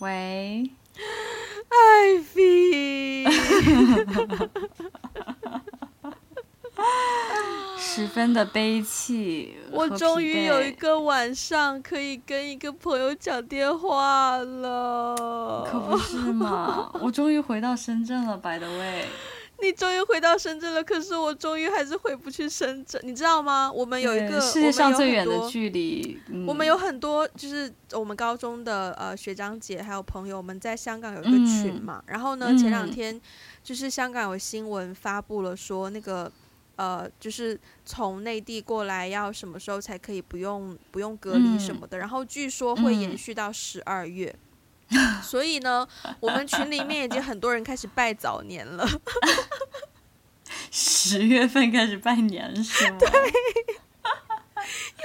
喂，艾菲，十分的悲戚。我终于有一个晚上可以跟一个朋友讲电话了，可不是嘛？我终于回到深圳了，by the way。你终于回到深圳了，可是我终于还是回不去深圳，你知道吗？我们有一个世界上最远的距离，嗯，我们有很多就是我们高中的呃学长姐还有朋友，我们在香港有一个群嘛。嗯、然后呢，前两天就是香港有新闻发布了说那个呃就是从内地过来要什么时候才可以不用不用隔离什么的，嗯、然后据说会延续到十二月。嗯 所以呢，我们群里面已经很多人开始拜早年了。十月份开始拜年是吗？对，因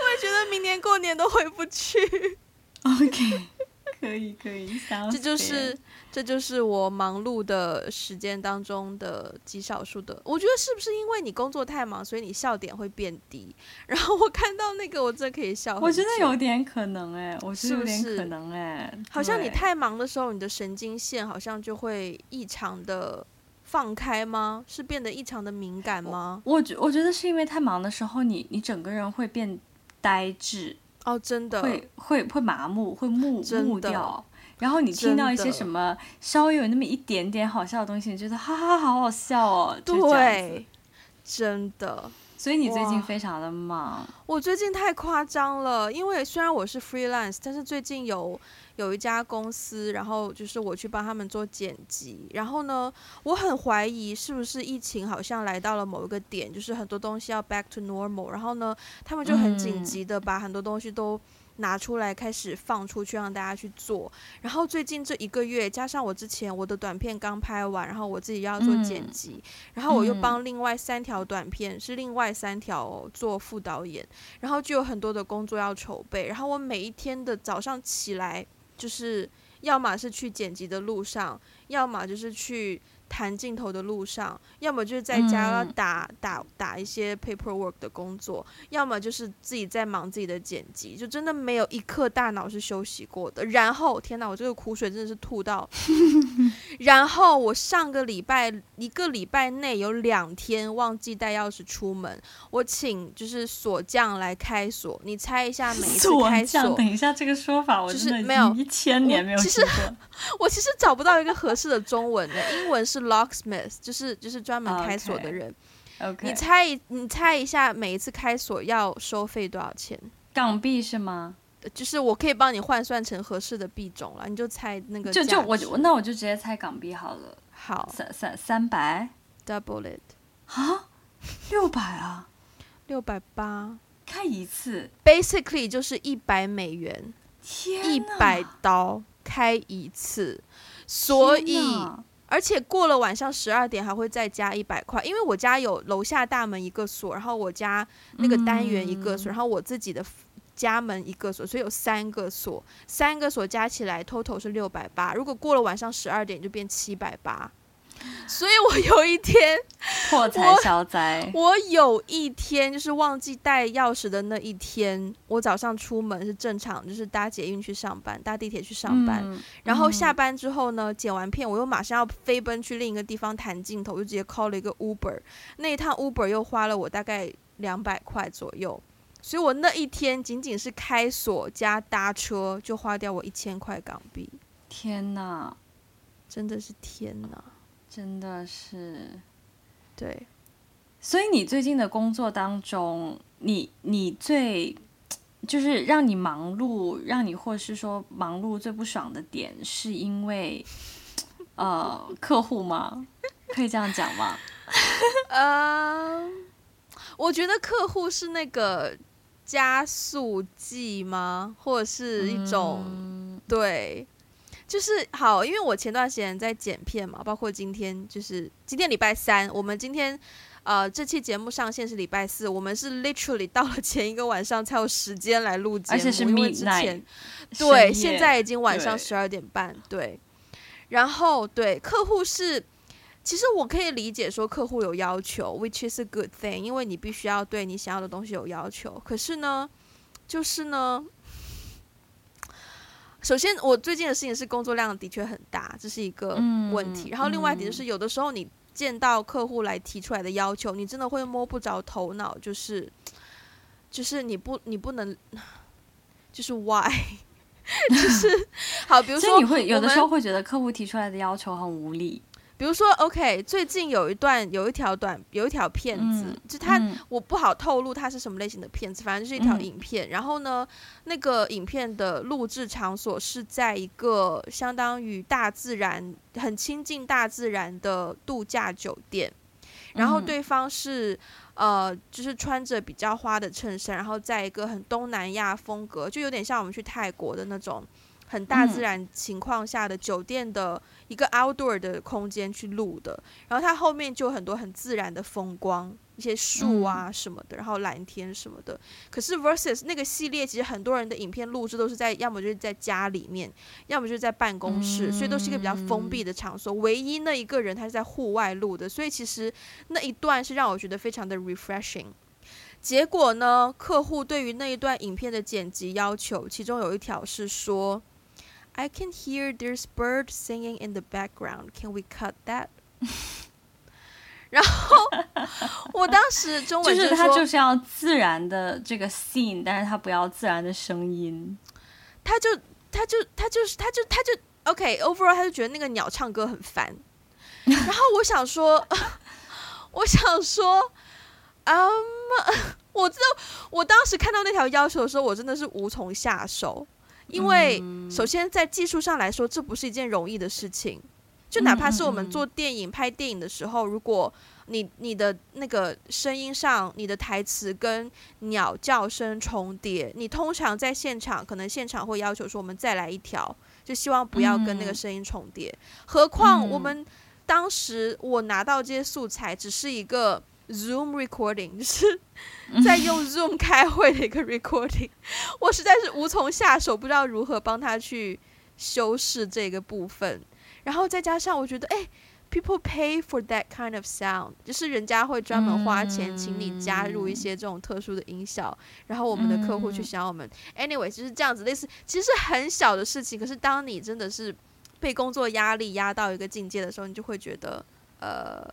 为觉得明年过年都回不去。OK。可以可以，这就是这就是我忙碌的时间当中的极少数的。我觉得是不是因为你工作太忙，所以你笑点会变低？然后我看到那个，我真的可以笑。我觉得有点可能哎，我觉得有点可能哎，好像你太忙的时候，你的神经线好像就会异常的放开吗？是变得异常的敏感吗？我觉我觉得是因为太忙的时候，你你整个人会变呆滞。哦，真的会会会麻木，会木木掉。然后你听到一些什么稍微有那么一点点好笑的东西，你觉得哈哈好好笑哦。对，真的。所以你最近非常的忙。我最近太夸张了，因为虽然我是 freelance，但是最近有。有一家公司，然后就是我去帮他们做剪辑，然后呢，我很怀疑是不是疫情好像来到了某一个点，就是很多东西要 back to normal，然后呢，他们就很紧急的把很多东西都拿出来开始放出去让大家去做。然后最近这一个月，加上我之前我的短片刚拍完，然后我自己要做剪辑，然后我又帮另外三条短片是另外三条做副导演，然后就有很多的工作要筹备，然后我每一天的早上起来。就是要么是去剪辑的路上，要么就是去谈镜头的路上，要么就是在家打、嗯、打打一些 paperwork 的工作，要么就是自己在忙自己的剪辑，就真的没有一刻大脑是休息过的。然后，天哪，我这个苦水真的是吐到。然后我上个礼拜一个礼拜内有两天忘记带钥匙出门，我请就是锁匠来开锁。你猜一下，每一次开锁，等一下这个说法我真的没有一千年没有。其实 我其实找不到一个合适的中文的，英文是。Locksmith 就是就是专门开锁的人。Okay. 你猜你猜一下，每一次开锁要收费多少钱？港币是吗？就是我可以帮你换算成合适的币种了，你就猜那个。就就我那我就直接猜港币好了。好，三三三百，double it 啊，六百啊，六百八，开一次，basically 就是一百美元，天，一百刀开一次，所以。而且过了晚上十二点还会再加一百块，因为我家有楼下大门一个锁，然后我家那个单元一个锁，然后我自己的家门一个锁，所以有三个锁，三个锁加起来 total 是六百八。如果过了晚上十二点就变七百八。所以我有一天 破财消灾。我有一天就是忘记带钥匙的那一天，我早上出门是正常，就是搭捷运去上班，搭地铁去上班。嗯、然后下班之后呢，剪完片，我又马上要飞奔去另一个地方谈镜头，就直接 call 了一个 Uber。那一趟 Uber 又花了我大概两百块左右，所以我那一天仅仅是开锁加搭车就花掉我一千块港币。天哪，真的是天哪！真的是，对，所以你最近的工作当中，你你最就是让你忙碌，让你或是说忙碌最不爽的点，是因为 呃客户吗？可以这样讲吗？呃，我觉得客户是那个加速剂吗？或者是一种、嗯、对。就是好，因为我前段时间在剪片嘛，包括今天，就是今天礼拜三，我们今天，呃，这期节目上线是礼拜四，我们是 literally 到了前一个晚上才有时间来录节目，而且是 midnight，对，现在已经晚上十二点半，对，对，然后对客户是，其实我可以理解说客户有要求，which is a good thing，因为你必须要对你想要的东西有要求，可是呢，就是呢。首先我最近的事情是工作量的确很大，这是一个问题。嗯、然后另外一点就是，有的时候你见到客户来提出来的要求，你真的会摸不着头脑，就是就是你不你不能，就是 why，就是好，比如说你会有的时候会觉得客户提出来的要求很无理。比如说，OK，最近有一段有一条短有一条片子，嗯、就它、嗯、我不好透露它是什么类型的片子，反正就是一条影片。嗯、然后呢，那个影片的录制场所是在一个相当于大自然、很亲近大自然的度假酒店。然后对方是呃，就是穿着比较花的衬衫，然后在一个很东南亚风格，就有点像我们去泰国的那种。很大自然情况下的酒店的一个 outdoor 的空间去录的，然后它后面就有很多很自然的风光，一些树啊什么的，然后蓝天什么的。可是 versus 那个系列，其实很多人的影片录制都是在，要么就是在家里面，要么就是在办公室，所以都是一个比较封闭的场所。唯一那一个人他是在户外录的，所以其实那一段是让我觉得非常的 refreshing。结果呢，客户对于那一段影片的剪辑要求，其中有一条是说。I can hear there's bird singing in the background. Can we cut that? 然后我当时中文就，就是他就是要自然的这个 scene，但是他不要自然的声音。他就他就他就是他就他就 OK，overall，、okay, 他就觉得那个鸟唱歌很烦。然后我想说，我想说，嗯、um,，我知道我当时看到那条要求的时候，我真的是无从下手。因为首先在技术上来说，这不是一件容易的事情。就哪怕是我们做电影、拍电影的时候，如果你你的那个声音上，你的台词跟鸟叫声重叠，你通常在现场可能现场会要求说我们再来一条，就希望不要跟那个声音重叠。何况我们当时我拿到这些素材只是一个。Zoom recording 就是在用 Zoom 开会的一个 recording，我实在是无从下手，不知道如何帮他去修饰这个部分。然后再加上我觉得，哎，people pay for that kind of sound，就是人家会专门花钱请你加入一些这种特殊的音效，然后我们的客户去想我们。Anyway，就是这样子，类似其实很小的事情，可是当你真的是被工作压力压到一个境界的时候，你就会觉得，呃。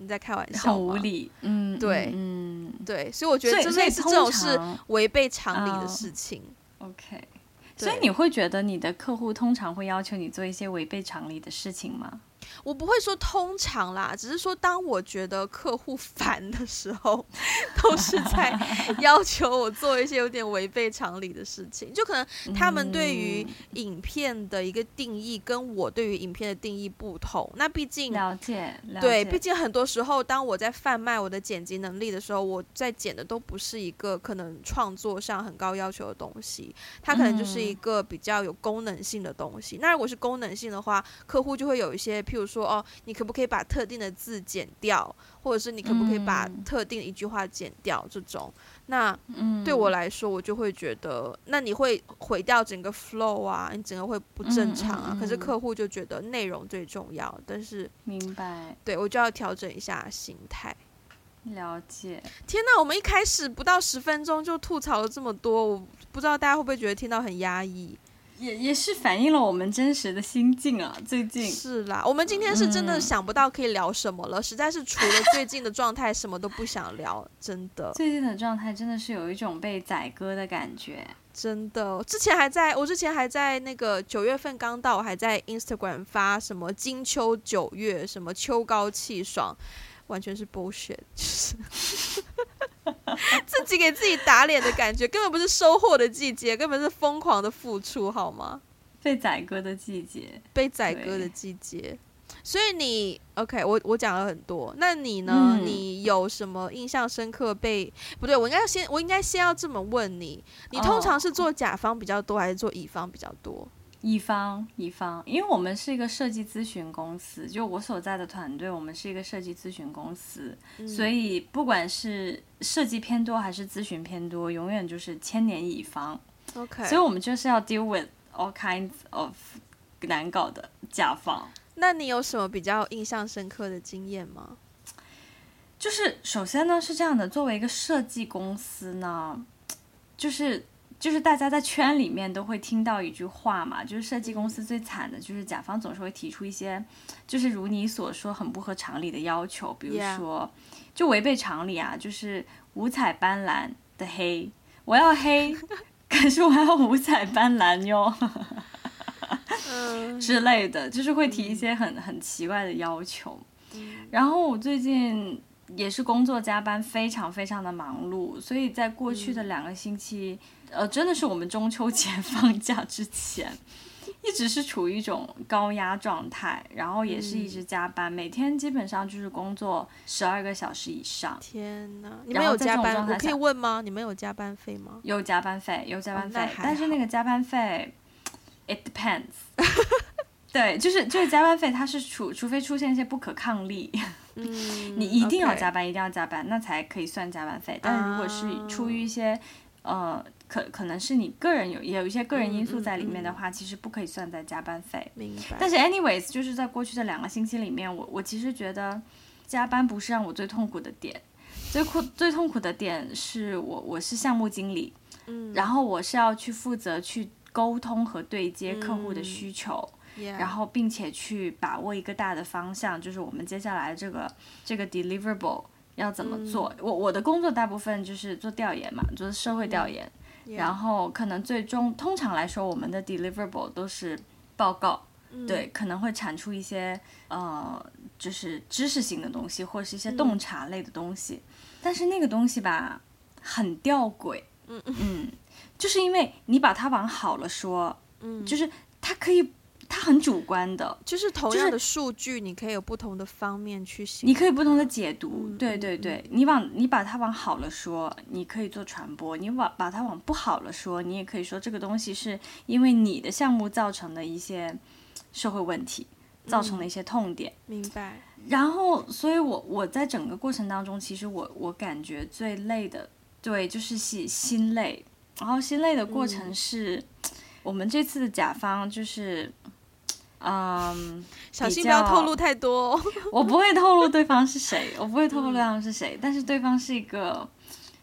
你在开玩笑？很无理，嗯，对，嗯，对，所以我觉得这类似这种是违背常理的事情。Uh, OK，所以你会觉得你的客户通常会要求你做一些违背常理的事情吗？我不会说通常啦，只是说当我觉得客户 烦的时候，都是在 要求我做一些有点违背常理的事情。就可能他们对于影片的一个定义跟我对于影片的定义不同。那毕竟了解，了解，对，毕竟很多时候当我在贩卖我的剪辑能力的时候，我在剪的都不是一个可能创作上很高要求的东西，它可能就是一个比较有功能性的东西。那如果是功能性的话，客户就会有一些譬如。说哦，你可不可以把特定的字剪掉，或者是你可不可以把特定的一句话剪掉？这种，那对我来说，我就会觉得，那你会毁掉整个 flow 啊，你整个会不正常啊。可是客户就觉得内容最重要，但是明白，对我就要调整一下心态。了解。天哪，我们一开始不到十分钟就吐槽了这么多，我不知道大家会不会觉得听到很压抑。也也是反映了我们真实的心境啊！最近是啦，我们今天是真的想不到可以聊什么了，嗯、实在是除了最近的状态，什么都不想聊，真的。最近的状态真的是有一种被宰割的感觉，真的。之前还在我之前还在那个九月份刚到，我还在 Instagram 发什么金秋九月，什么秋高气爽。完全是 bullshit，就是 自己给自己打脸的感觉，根本不是收获的季节，根本是疯狂的付出，好吗？被宰割的季节，被宰割的季节。所以你 OK，我我讲了很多，那你呢？嗯、你有什么印象深刻被？被不对，我应该先，我应该先要这么问你：你通常是做甲方比较多，还是做乙方比较多？乙方，乙方，因为我们是一个设计咨询公司，就我所在的团队，我们是一个设计咨询公司，嗯、所以不管是设计偏多还是咨询偏多，永远就是千年乙方。OK，所以我们就是要 deal with all kinds of 难搞的甲方。那你有什么比较印象深刻的经验吗？就是首先呢是这样的，作为一个设计公司呢，就是。就是大家在圈里面都会听到一句话嘛，就是设计公司最惨的就是甲方总是会提出一些，就是如你所说很不合常理的要求，比如说就违背常理啊，就是五彩斑斓的黑，我要黑，可是我要五彩斑斓哟。之类的，就是会提一些很很奇怪的要求。然后我最近也是工作加班，非常非常的忙碌，所以在过去的两个星期，呃，真的是我们中秋节 放假之前，一直是处于一种高压状态，然后也是一直加班，每天基本上就是工作十二个小时以上。天哪，你们有加班？我可以问吗？你们有加班费吗？有加班费，有加班费，但是那个加班费。It depends，对，就是就是加班费，它是除除非出现一些不可抗力，嗯、你一定要加班一定要加班，那才可以算加班费。但是如果是出于一些、uh, 呃，可可能是你个人有也有一些个人因素在里面的话，嗯嗯嗯、其实不可以算在加班费。明白。但是 anyways，就是在过去的两个星期里面，我我其实觉得加班不是让我最痛苦的点，最苦最痛苦的点是我我是项目经理，嗯，然后我是要去负责去。沟通和对接客户的需求.然后并且去把握一个大的方向，就是我们接下来这个这个 deliverable 要怎么做。嗯、我我的工作大部分就是做调研嘛，就是社会调研.然后可能最终通常来说，我们的 deliverable 都是报告，嗯、对，可能会产出一些呃，就是知识性的东西，或者是一些洞察类的东西。嗯、但是那个东西吧，很吊诡，嗯嗯。就是因为你把它往好了说，嗯，就是它可以，它很主观的，就是同样的数据，你可以有不同的方面去写，你可以不同的解读，嗯、对对对，嗯、你往你把它往好了说，你可以做传播；你往把它往不好了说，你也可以说这个东西是因为你的项目造成的一些社会问题，造成的一些痛点。嗯、明白。然后，所以我我在整个过程当中，其实我我感觉最累的，对，就是心心累。然后心累的过程是，嗯、我们这次的甲方就是，嗯，小心不要透露太多。我不会透露对方是谁，我不会透露对方是谁，嗯、但是对方是一个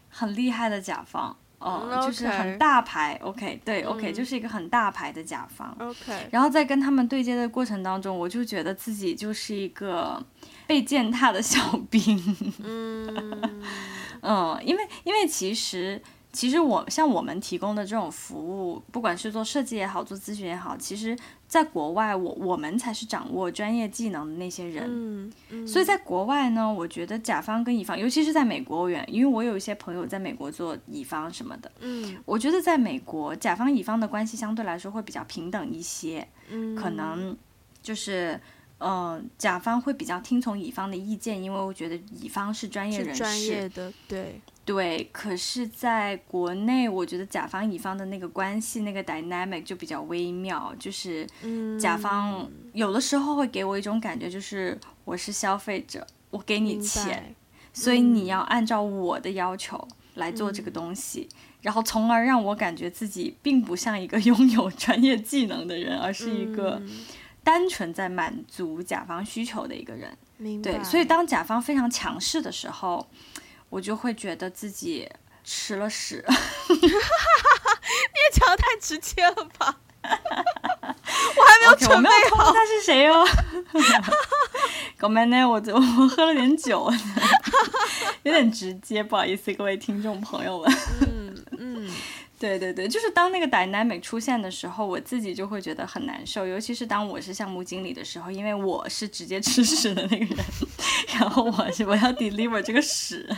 很厉害的甲方，哦、嗯，就是很大牌。嗯、OK，对，OK，、嗯、就是一个很大牌的甲方。OK，然后在跟他们对接的过程当中，我就觉得自己就是一个被践踏的小兵。嗯，嗯，因为因为其实。其实我像我们提供的这种服务，不管是做设计也好，做咨询也好，其实在国外我，我我们才是掌握专业技能的那些人。嗯嗯。所以在国外呢，我觉得甲方跟乙方，尤其是在美国，因为我有一些朋友在美国做乙方什么的。嗯。我觉得在美国，甲方乙方的关系相对来说会比较平等一些。嗯。可能就是，嗯、呃，甲方会比较听从乙方的意见，因为我觉得乙方是专业人士。专业的，对。对，可是在国内，我觉得甲方乙方的那个关系，那个 dynamic 就比较微妙。就是，甲方有的时候会给我一种感觉，就是我是消费者，我给你钱，所以你要按照我的要求来做这个东西，嗯、然后从而让我感觉自己并不像一个 拥有专业技能的人，而是一个单纯在满足甲方需求的一个人。明白。对，所以当甲方非常强势的时候。我就会觉得自己吃了屎，你也讲的太直接了吧？我还没有准备好。Okay, 他是谁哦？搞咩呢？我我喝了点酒，有点直接，不好意思，各位听众朋友们。对对对，就是当那个 dynamic 出现的时候，我自己就会觉得很难受，尤其是当我是项目经理的时候，因为我是直接吃屎的那个人，然后我是我要 deliver 这个屎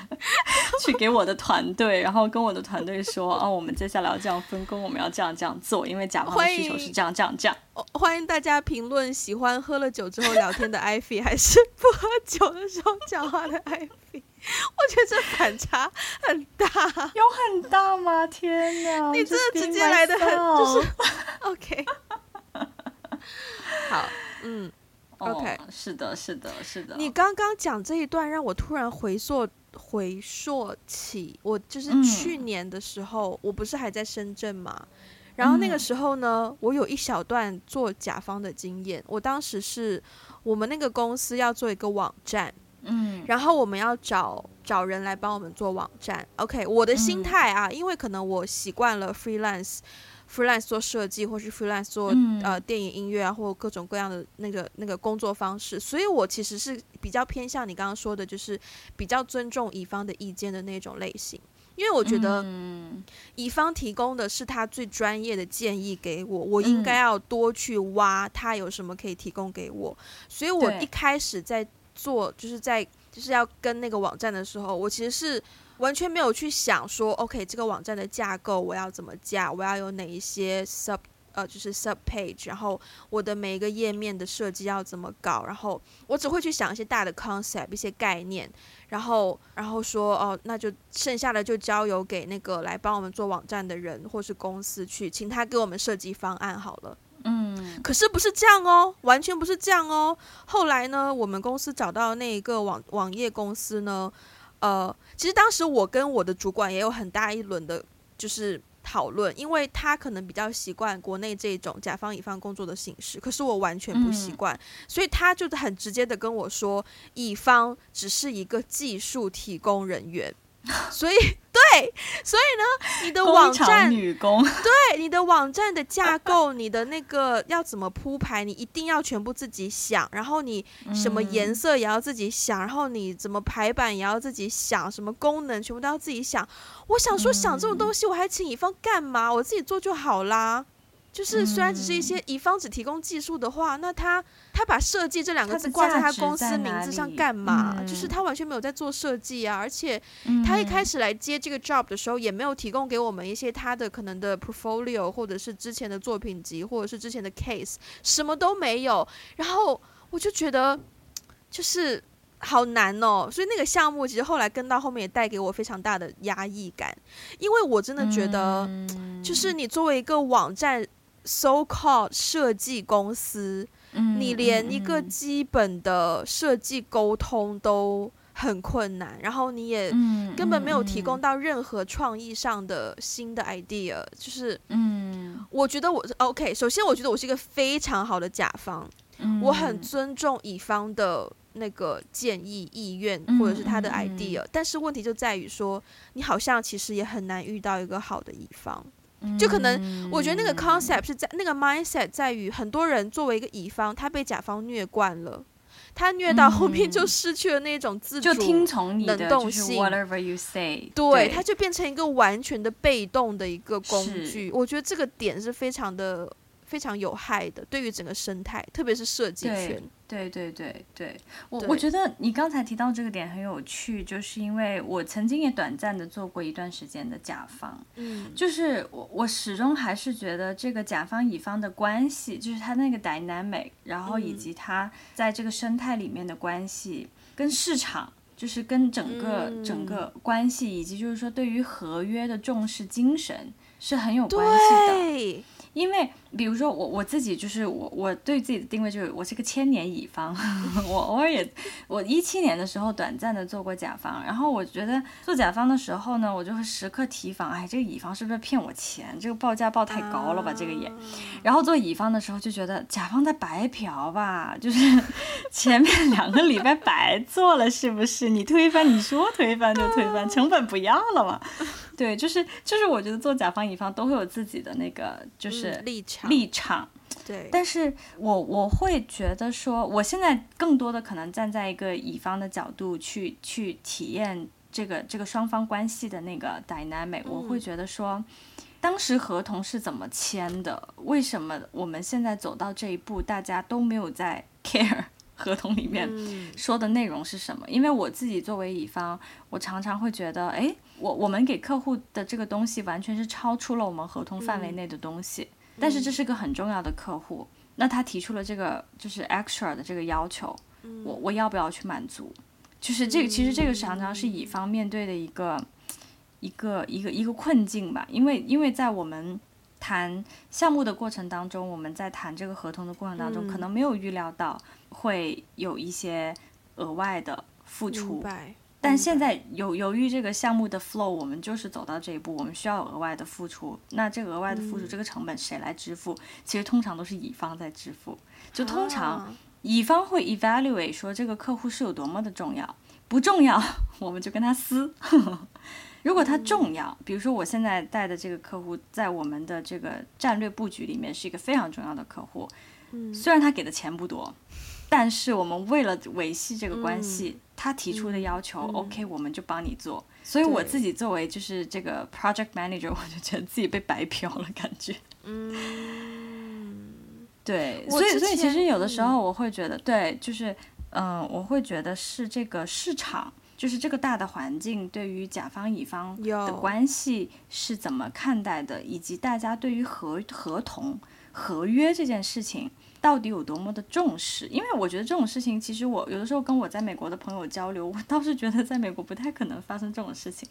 去给我的团队，然后跟我的团队说，哦，我们接下来要这样分工，我们要这样这样做，因为甲方的需求是这样这样这样。欢迎大家评论喜欢喝了酒之后聊天的 Ivy，还是不喝酒的时候讲话的 Ivy。我觉得这反差很大，有很大吗？天哪！你真的直接来的很，就是 OK。好，嗯，OK，哦，是的，是的，是的。你刚刚讲这一段，让我突然回溯回溯起，我就是去年的时候，嗯，我不是还在深圳嘛？然后那个时候呢，嗯，我有一小段做甲方的经验。我当时是我们那个公司要做一个网站。嗯，然后我们要找找人来帮我们做网站。OK，我的心态啊，嗯、因为可能我习惯了 freelance。freelance 做设计，或是 freelance 做、嗯、呃电影音乐啊，或各种各样的那个那个工作方式，所以我其实是比较偏向你刚刚说的，就是比较尊重乙方的意见的那种类型，因为我觉得乙方提供的是他最专业的建议给我，我应该要多去挖他有什么可以提供给我，所以我一开始在做，就是在就是要跟那个网站的时候，我其实是。完全没有去想说，OK，这个网站的架构我要怎么架，我要有哪一些 sub 呃，就是 sub page，然后我的每一个页面的设计要怎么搞，然后我只会去想一些大的 concept，一些概念，然后然后说哦，那就剩下的就交由给那个来帮我们做网站的人或是公司去，请他给我们设计方案好了。嗯，可是不是这样哦，完全不是这样哦。后来呢，我们公司找到那一个网网页公司呢。呃，其实当时我跟我的主管也有很大一轮的，就是讨论，因为他可能比较习惯国内这种甲方乙方工作的形式，可是我完全不习惯，嗯、所以他就很直接的跟我说，乙方只是一个技术提供人员。所以，对，所以呢，你的网站，女工，对，你的网站的架构，你的那个要怎么铺排，你一定要全部自己想。然后你什么颜色也要自己想，然后你怎么排版也要自己想，什么功能全部都要自己想。我想说，想这种东西，我还请乙方干嘛？我自己做就好啦。就是虽然只是一些乙方只提供技术的话，那他他把设计这两个字挂在他公司名字上干嘛？就是他完全没有在做设计啊！而且他一开始来接这个 job 的时候，也没有提供给我们一些他的可能的 portfolio，或者是之前的作品集，或者是之前的 case，什么都没有。然后我就觉得就是好难哦。所以那个项目其实后来跟到后面也带给我非常大的压抑感，因为我真的觉得，就是你作为一个网站。So-called 设计公司，嗯，你连一个基本的设计沟通都很困难，然后你也根本没有提供到任何创意上的新的 idea，就是，嗯，我觉得我 OK。首先，我觉得我是一个非常好的甲方，我很尊重乙方的那个建议意愿或者是他的 idea，但是问题就在于说，你好像其实也很难遇到一个好的乙方。就可能，我觉得那个 concept 是在那个 mindset 在于很多人作为一个乙方，他被甲方虐惯了，他虐到后面就失去了那种自主、听从你的能动性。Whatever you say，对，他就变成一个完全的被动的一个工具。我觉得这个点是非常的。非常有害的，对于整个生态，特别是设计圈。对对对对，我我觉得你刚才提到这个点很有趣，就是因为我曾经也短暂的做过一段时间的甲方，嗯，就是我我始终还是觉得这个甲方乙方的关系，就是他那个 dynamic，然后以及他在这个生态里面的关系，跟市场，就是跟整个整个关系，以及就是说对于合约的重视精神是很有关系的。因为，比如说我我自己就是我我对自己的定位就是我是个千年乙方，我偶尔也我一七年的时候短暂的做过甲方，然后我觉得做甲方的时候呢，我就会时刻提防，哎，这个乙方是不是骗我钱？这个报价报太高了吧？这个也，然后做乙方的时候就觉得甲方在白嫖吧，就是 前面两个礼拜白做了，是不是？你推翻，你说推翻就推翻，成本不要了嘛？对，就是就是，我觉得做甲方乙方都会有自己的那个就是立场立场。对，但是我我会觉得说，我现在更多的可能站在一个乙方的角度去去体验这个这个双方关系的那个 dynamic。我会觉得说，当时合同是怎么签的？为什么我们现在走到这一步，大家都没有在 care？合同里面说的内容是什么？因为我自己作为乙方，我常常会觉得，哎，我我们给客户的这个东西完全是超出了我们合同范围内的东西。但是这是个很重要的客户，那他提出了这个就是 extra 的这个要求，我我要不要去满足？就是这个，其实这个常常是乙方面对的一个一个一个一个困境吧。因为因为在我们谈项目的过程当中，我们在谈这个合同的过程当中，可能没有预料到。会有一些额外的付出，但现在由由于这个项目的 flow，我们就是走到这一步，我们需要额外的付出。那这个额外的付出，这个成本谁来支付？其实通常都是乙方在支付。就通常乙方会 evaluate 说这个客户是有多么的重要，不重要 我们就跟他撕。如果他重要，比如说我现在带的这个客户在我们的这个战略布局里面是一个非常重要的客户，虽然他给的钱不多，但是我们为了维系这个关系，他提出的要求，OK，我们就帮你做。所以我自己作为就是这个 project manager，我就觉得自己被白嫖了，感觉。嗯，对，所以所以其实有的时候我会觉得，对，就是嗯，我会觉得是这个市场，就是这个大的环境对于甲方乙方的关系是怎么看待的，以及大家对于合合同合约这件事情。到底有多么的重视？因为我觉得这种事情，其实我有的时候跟我在美国的朋友交流，我倒是觉得在美国不太可能发生这种事情，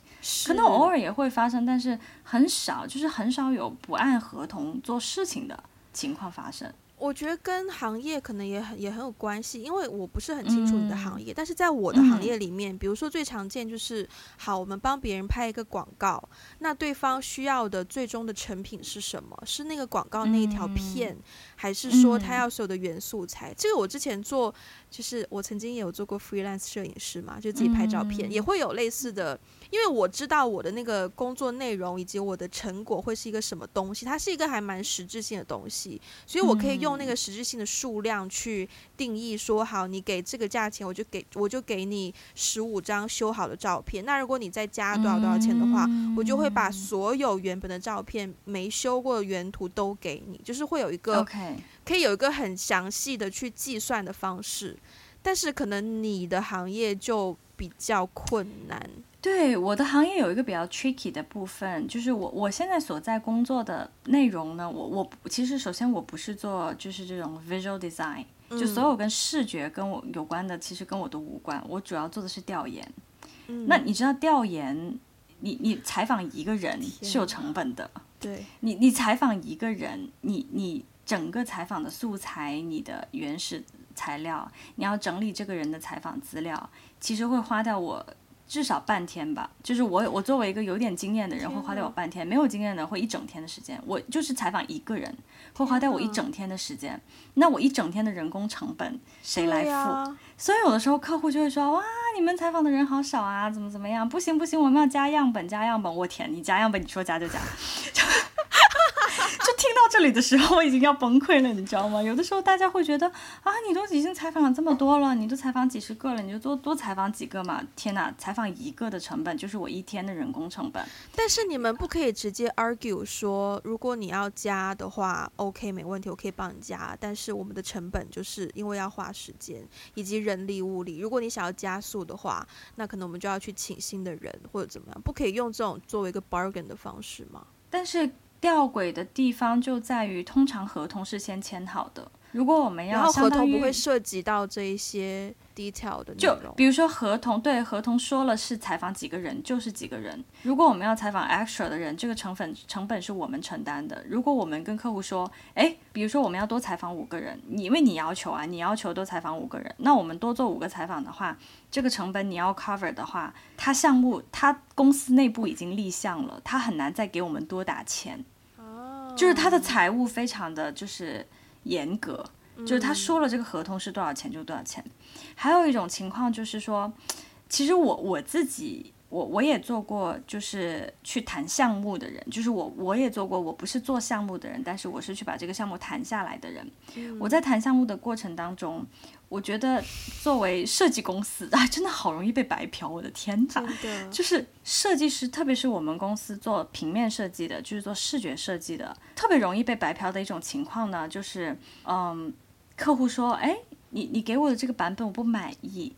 可能偶尔也会发生，但是很少，就是很少有不按合同做事情的情况发生。我觉得跟行业可能也很也很有关系，因为我不是很清楚你的行业，嗯、但是在我的行业里面，嗯、比如说最常见就是，好，我们帮别人拍一个广告，那对方需要的最终的成品是什么？是那个广告那一条片，嗯、还是说他要所有的原素材？嗯、这个我之前做，就是我曾经也有做过 freelance 摄影师嘛，就自己拍照片，嗯、也会有类似的。因为我知道我的那个工作内容以及我的成果会是一个什么东西，它是一个还蛮实质性的东西，所以我可以用那个实质性的数量去定义说，好，你给这个价钱，我就给我就给你十五张修好的照片。那如果你再加多少多少钱的话，我就会把所有原本的照片没修过的原图都给你，就是会有一个可以有一个很详细的去计算的方式。但是可能你的行业就比较困难。对，我的行业有一个比较 tricky 的部分，就是我我现在所在工作的内容呢，我我其实首先我不是做就是这种 visual design，就所有跟视觉跟我有关的，其实跟我都无关。我主要做的是调研。嗯、那你知道调研，你你采访一个人是有成本的。对。你你采访一个人，你你整个采访的素材，你的原始材料，你要整理这个人的采访资料，其实会花掉我。至少半天吧，就是我我作为一个有点经验的人，会花掉我半天；没有经验的人会一整天的时间。我就是采访一个人，会花掉我一整天的时间。那我一整天的人工成本谁来付？所以有的时候客户就会说：“哇，你们采访的人好少啊，怎么怎么样？不行不行，我们要加样本，加样本。”我天，你加样本，你说加就加。这里的时候，我已经要崩溃了，你知道吗？有的时候大家会觉得啊，你都已经采访了这么多了，你都采访几十个了，你就多多采访几个嘛。天哪，采访一个的成本就是我一天的人工成本。但是你们不可以直接 argue 说，如果你要加的话，OK，没问题，我可以帮你加。但是我们的成本就是因为要花时间以及人力物力。如果你想要加速的话，那可能我们就要去请新的人或者怎么样，不可以用这种作为一个 bargain 的方式吗？但是。吊诡的地方就在于，通常合同是先签好的。如果我们要，然后合同不会涉及到这一些 detail 的内容。就比如说合同，对，合同说了是采访几个人，就是几个人。如果我们要采访 extra 的人，这个成本成本是我们承担的。如果我们跟客户说，哎，比如说我们要多采访五个人，你因为你要求啊，你要求多采访五个人，那我们多做五个采访的话，这个成本你要 cover 的话，他项目他公司内部已经立项了，他很难再给我们多打钱。哦，就是他的财务非常的就是。严格，就是他说了这个合同是多少钱就多少钱。还有一种情况就是说，其实我我自己我我也做过，就是去谈项目的人，就是我我也做过，我不是做项目的人，但是我是去把这个项目谈下来的人。我在谈项目的过程当中。我觉得作为设计公司 啊，真的好容易被白嫖。我的天哪，就是设计师，特别是我们公司做平面设计的，就是做视觉设计的，特别容易被白嫖的一种情况呢，就是嗯，客户说，哎，你你给我的这个版本我不满意。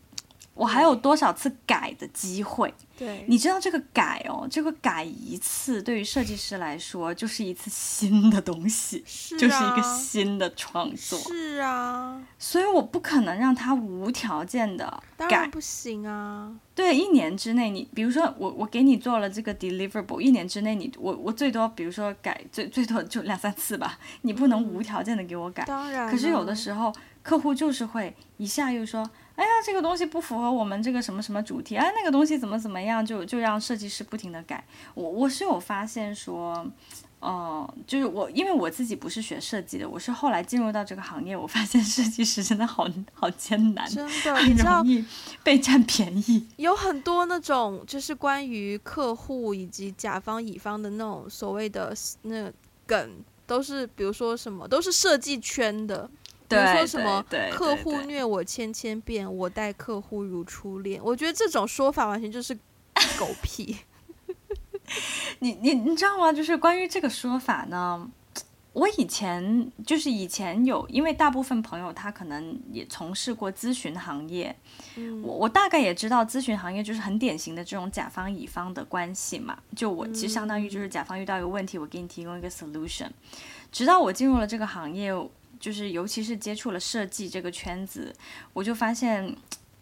我还有多少次改的机会？对，你知道这个改哦，这个改一次对于设计师来说就是一次新的东西，是啊，就是一个新的创作。是啊，所以我不可能让他无条件的改，当然不行啊。对，一年之内你，比如说我我给你做了这个 deliverable，一年之内你我我最多比如说改最最多就两三次吧，你不能无条件的给我改。当然。可是有的时候客户就是会一下又说。哎呀，这个东西不符合我们这个什么什么主题，哎，那个东西怎么怎么样，就就让设计师不停的改。我我是有发现说，嗯，就是我，因为我自己不是学设计的，我是后来进入到这个行业，我发现设计师真的好好艰难，真的，很容易被占便宜。有很多那种就是关于客户以及甲方乙方的那种所谓的那个梗，都是比如说什么，都是设计圈的，比如说什么客户虐我千千遍，我待客户如初恋。我觉得这种说法完全就是狗 屁。你你你知道吗？就是关于这个说法呢，我以前就是以前有，因为大部分朋友他可能也从事过咨询行业，嗯、我我大概也知道咨询行业就是很典型的这种甲方乙方的关系嘛。就我其实相当于就是甲方遇到一个问题，我给你提供一个 solution。直到我进入了这个行业，就是尤其是接触了设计这个圈子，我就发现。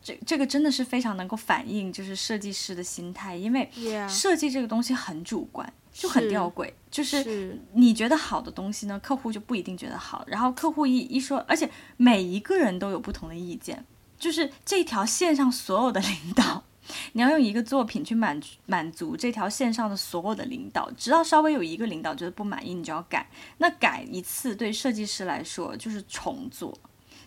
这这个真的是非常能够反映就是设计师的心态，因为设计这个东西很主观，就很吊诡，就是你觉得好的东西呢，客户就不一定觉得好，然后客户一一说，而且每一个人都有不同的意见，就是这条线上所有的领导，你要用一个作品去满满足这条线上的所有的领导，直到稍微有一个领导觉得不满意，你就要改，那改一次对设计师来说就是重做。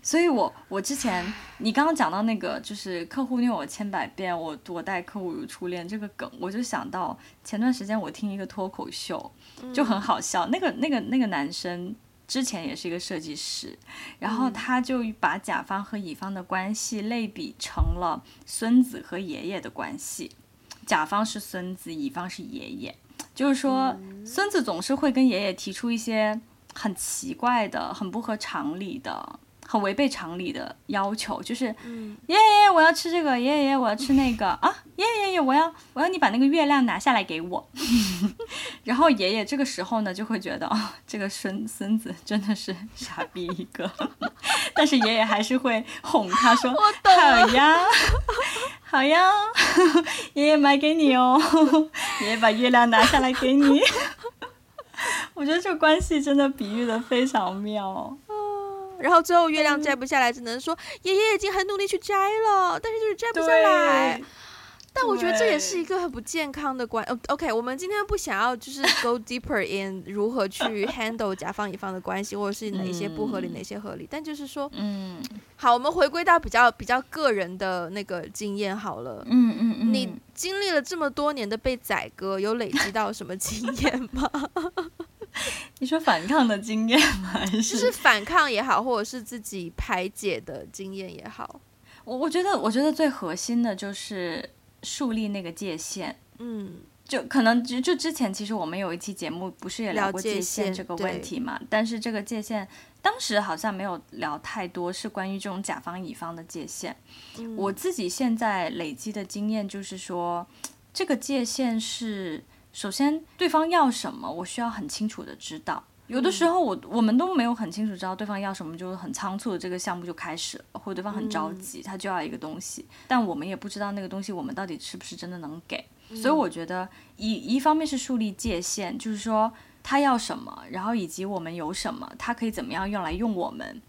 所以我，我之前你刚刚讲到那个，就是客户虐我千百遍，我我待客户如初恋这个梗，我就想到前段时间我听一个脱口秀，就很好笑。那个那个那个男生之前也是一个设计师，然后他就把甲方和乙方的关系类比成了孙子和爷爷的关系，甲方是孙子，乙方是爷爷，就是说孙子总是会跟爷爷提出一些很奇怪的、很不合常理的。很违背常理的要求，就是，爷爷爷，我要吃这个，爷爷爷，我要吃那个啊，爷爷爷爷，我要我要你把那个月亮拿下来给我。然后爷爷这个时候呢，就会觉得哦，这个孙孙子真的是傻逼一个，但是爷爷还是会哄他说，好呀，好呀，爷爷买给你哦，爷爷把月亮拿下来给你。我觉得这个关系真的比喻的非常妙。然后最后月亮摘不下来，只能说爷爷已经很努力去摘了，但是就是摘不下来。但我觉得这也是一个很不健康的关。OK，我们今天不想要就是 go deeper in 如何去 handle 甲方乙方的关系，或者是哪些不合理，哪些合理。但就是说，嗯，好，我们回归到比较比较个人的那个经验好了。嗯嗯嗯。你经历了这么多年的被宰割，有累积到什么经验吗？你说反抗的经验吗？还是就是反抗也好，或者是自己排解的经验也好。我我觉得，我觉得最核心的就是树立那个界限。嗯，就可能就就之前其实我们有一期节目不是也聊过界限这个问题嘛？但是这个界限当时好像没有聊太多，是关于这种甲方乙方的界限。嗯，我自己现在累积的经验就是说，这个界限是。首先，对方要什么，我需要很清楚的知道。有的时候我，我我们都没有很清楚知道对方要什么，就很仓促的这个项目就开始了，或者对方很着急，他就要一个东西，但我们也不知道那个东西我们到底是不是真的能给。所以我觉得一一方面是树立界限，就是说他要什么，然后以及我们有什么，他可以怎么样用来用我们。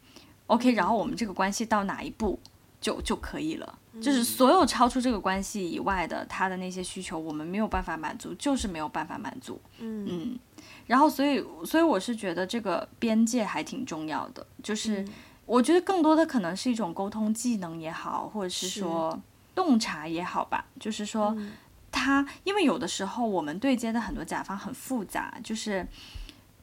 OK，然后我们这个关系到哪一步就就可以了。就是所有超出这个关系以外的他的那些需求，我们没有办法满足，就是没有办法满足。嗯嗯，然后所以所以我是觉得这个边界还挺重要的，就是我觉得更多的可能是一种沟通技能也好，或者是说洞察也好吧。就是说他，因为有的时候我们对接的很多甲方很复杂，就是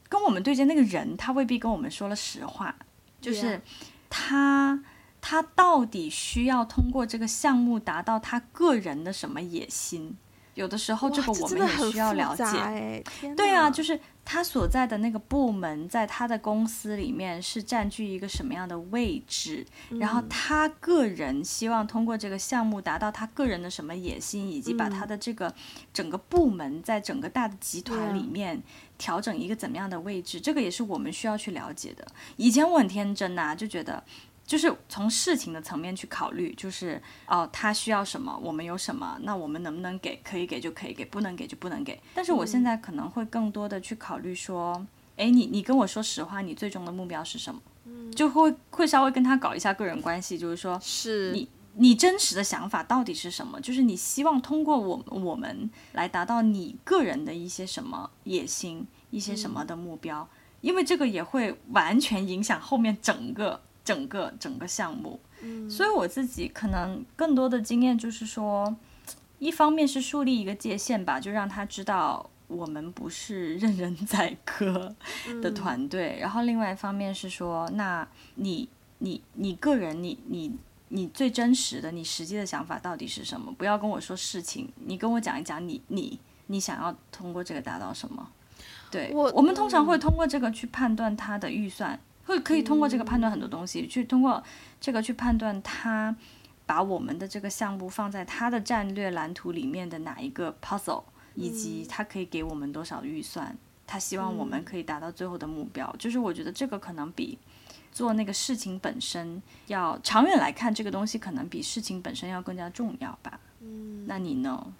跟我们对接那个人，他未必跟我们说了实话，就是他。他到底需要通过这个项目达到他个人的什么野心？有的时候这个我们也需要了解。对啊，就是他所在的那个部门，在他的公司里面是占据一个什么样的位置？然后他个人希望通过这个项目达到他个人的什么野心，以及把他的这个整个部门在整个大的集团里面调整一个怎么样的位置？这个也是我们需要去了解的。以前我很天真呐，就觉得。就是从事情的层面去考虑，就是哦，他需要什么，我们有什么，那我们能不能给？可以给就可以给，不能给就不能给。但是我现在可能会更多的去考虑说，哎，你你跟我说实话，你最终的目标是什么？就会会稍微跟他搞一下个人关系，就是说，是你你真实的想法到底是什么？就是你希望通过我我们来达到你个人的一些什么野心？一些什么的目标，因为这个也会完全影响后面整个整个整个项目。所以我自己可能更多的经验就是说，一方面是树立一个界限吧，就让他知道我们不是 任人宰割的团队。然后另外一方面是说，那你你你个人你你你最真实的你实际的想法到底是什么？不要跟我说事情，你跟我讲一讲你你你想要通过这个达到什么？对，我我们通常会通过这个去判断他的预算。会可以通过这个判断很多东西，去通过这个去判断他把我们的这个项目放在他的战略蓝图里面的哪一个 puzzle，以及他可以给我们多少预算，他希望我们可以达到最后的目标。就是我觉得这个可能比做那个事情本身要长远来看，这个东西可能比事情本身要更加重要吧。嗯，那你呢？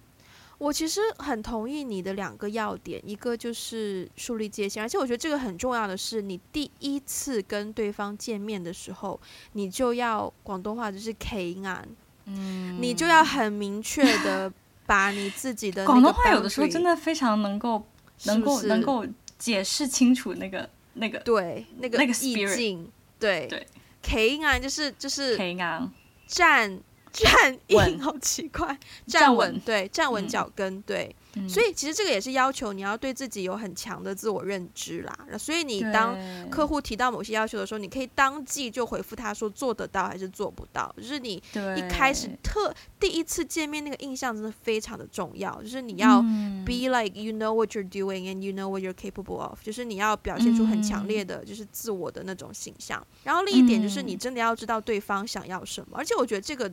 我其实很同意你的两个要点，一个就是树立界限，而且我觉得这个很重要的是，你第一次跟对方见面的时候，你就要广东话就是 K 案，嗯，你就要很明确的 把你自己的广东话有的时候真的非常能够能够能够解释清楚那个那个对那个那个意境，对对 K 案就是就是 K 案站。站稳，好奇怪，站稳，对，站稳脚跟，嗯、对。所以其实这个也是要求你要对自己有很强的自我认知啦。所以你当客户提到某些要求的时候，你可以当即就回复他说做得到还是做不到。就是你一开始特第一次见面那个印象真的非常的重要。就是你要 be like you know what you're doing and you know what you're capable of。就是你要表现出很强烈的就是自我的那种形象。然后另一点就是你真的要知道对方想要什么。而且我觉得这个。